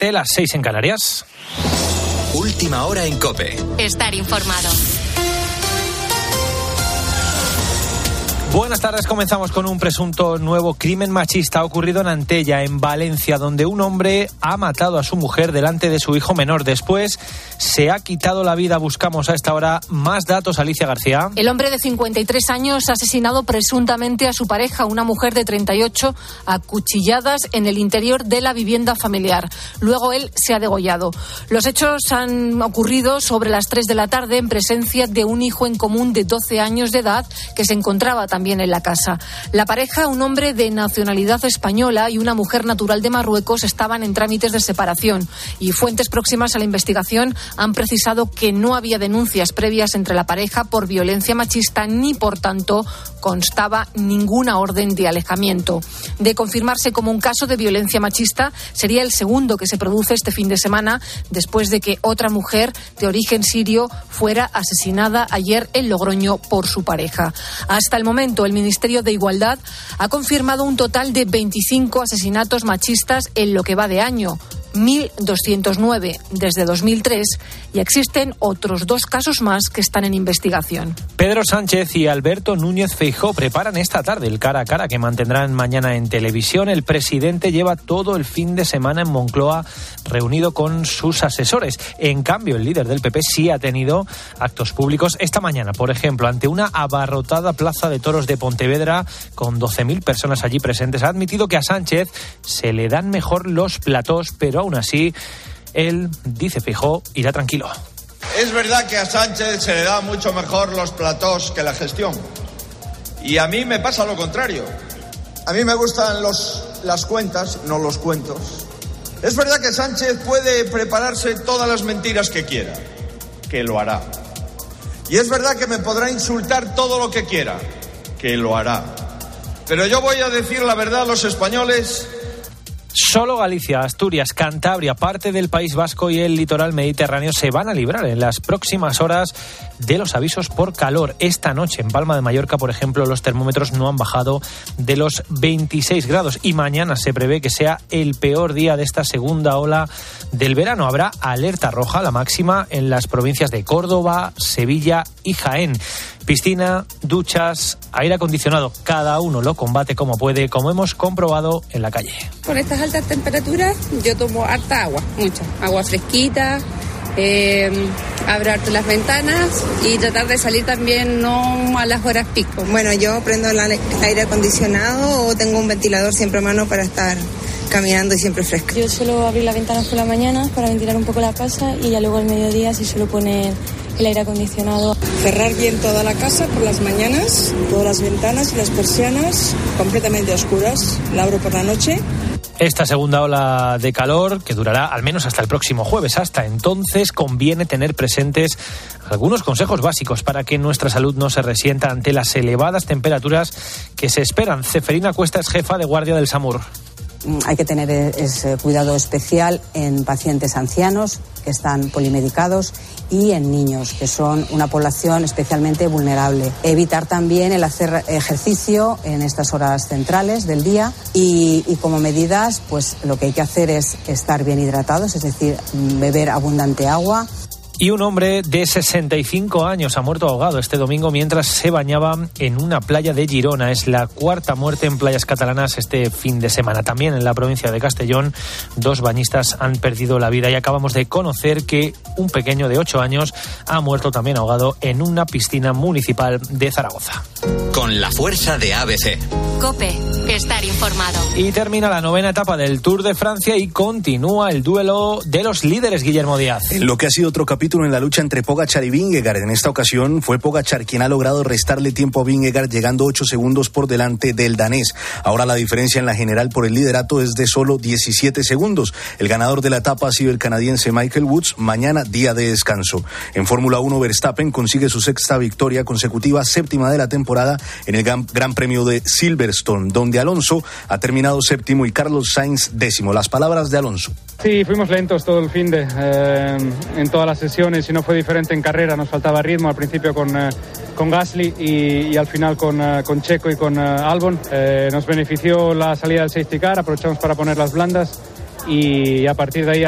de las 6 en Canarias. Última hora en Cope. Estar informado. Buenas tardes, comenzamos con un presunto nuevo crimen machista ocurrido en Antella, en Valencia, donde un hombre ha matado a su mujer delante de su hijo menor. Después se ha quitado la vida. Buscamos a esta hora más datos, Alicia García. El hombre de 53 años ha asesinado presuntamente a su pareja, una mujer de 38, a cuchilladas en el interior de la vivienda familiar. Luego él se ha degollado. Los hechos han ocurrido sobre las 3 de la tarde en presencia de un hijo en común de 12 años de edad que se encontraba también también en la casa. La pareja, un hombre de nacionalidad española y una mujer natural de Marruecos, estaban en trámites de separación y fuentes próximas a la investigación han precisado que no había denuncias previas entre la pareja por violencia machista ni, por tanto, constaba ninguna orden de alejamiento. De confirmarse como un caso de violencia machista, sería el segundo que se produce este fin de semana después de que otra mujer de origen sirio fuera asesinada ayer en Logroño por su pareja. Hasta el momento, el Ministerio de Igualdad ha confirmado un total de 25 asesinatos machistas en lo que va de año. 1.209 desde 2003 y existen otros dos casos más que están en investigación. Pedro Sánchez y Alberto Núñez Feijó preparan esta tarde el cara a cara que mantendrán mañana en televisión. El presidente lleva todo el fin de semana en Moncloa reunido con sus asesores. En cambio, el líder del PP sí ha tenido actos públicos esta mañana, por ejemplo, ante una abarrotada plaza de toros de Pontevedra con 12.000 personas allí presentes. Ha admitido que a Sánchez se le dan mejor los platós, pero aún así, él, dice Fijó, irá tranquilo. Es verdad que a Sánchez se le da mucho mejor los platós que la gestión. Y a mí me pasa lo contrario. A mí me gustan los, las cuentas, no los cuentos. Es verdad que Sánchez puede prepararse todas las mentiras que quiera, que lo hará. Y es verdad que me podrá insultar todo lo que quiera, que lo hará. Pero yo voy a decir la verdad a los españoles Solo Galicia, Asturias, Cantabria, parte del País Vasco y el litoral mediterráneo se van a librar en las próximas horas de los avisos por calor. Esta noche en Palma de Mallorca, por ejemplo, los termómetros no han bajado de los 26 grados y mañana se prevé que sea el peor día de esta segunda ola del verano. Habrá alerta roja, la máxima, en las provincias de Córdoba, Sevilla y Jaén. Piscina, duchas, aire acondicionado, cada uno lo combate como puede, como hemos comprobado en la calle. Con estas altas temperaturas yo tomo harta agua, mucha, agua fresquita, eh, abrir las ventanas y tratar de salir también no a las horas pico. Bueno, yo prendo el aire acondicionado o tengo un ventilador siempre a mano para estar caminando y siempre fresco. Yo suelo abrir las ventanas por la mañana para ventilar un poco la casa y ya luego al mediodía sí suelo poner el aire acondicionado. Cerrar bien toda la casa por las mañanas, todas las ventanas y las persianas completamente oscuras. La abro por la noche esta segunda ola de calor, que durará al menos hasta el próximo jueves. Hasta entonces conviene tener presentes algunos consejos básicos para que nuestra salud no se resienta ante las elevadas temperaturas que se esperan. Ceferina Cuesta es jefa de guardia del SAMUR. Mm, hay que tener ese cuidado especial en pacientes ancianos que están polimedicados y en niños, que son una población especialmente vulnerable. Evitar también el hacer ejercicio en estas horas centrales del día y, y, como medidas, pues lo que hay que hacer es estar bien hidratados, es decir, beber abundante agua, y un hombre de 65 años ha muerto ahogado este domingo mientras se bañaba en una playa de Girona. Es la cuarta muerte en playas catalanas este fin de semana. También en la provincia de Castellón, dos bañistas han perdido la vida y acabamos de conocer que un pequeño de 8 años ha muerto también ahogado en una piscina municipal de Zaragoza. Con la fuerza de ABC. Cope, estar informado. Y termina la novena etapa del Tour de Francia y continúa el duelo de los líderes, Guillermo Díaz. En lo que ha sido otro capítulo en la lucha entre Pogachar y Vingegaard. En esta ocasión fue Pogachar quien ha logrado restarle tiempo a Vingegaard llegando 8 segundos por delante del danés. Ahora la diferencia en la general por el liderato es de solo 17 segundos. El ganador de la etapa ha sido el canadiense Michael Woods. Mañana día de descanso. En Fórmula 1 Verstappen consigue su sexta victoria consecutiva, séptima de la temporada en el Gran, gran Premio de Silverstone, donde Alonso ha terminado séptimo y Carlos Sainz décimo. Las palabras de Alonso. Sí, fuimos lentos todo el fin de eh, en todas las sesiones y no fue diferente en carrera. Nos faltaba ritmo al principio con, eh, con Gasly y, al final con, eh, con, Checo y con Albon. nos benefició la salida del safety car, aprovechamos para poner las blandas y a partir de ahí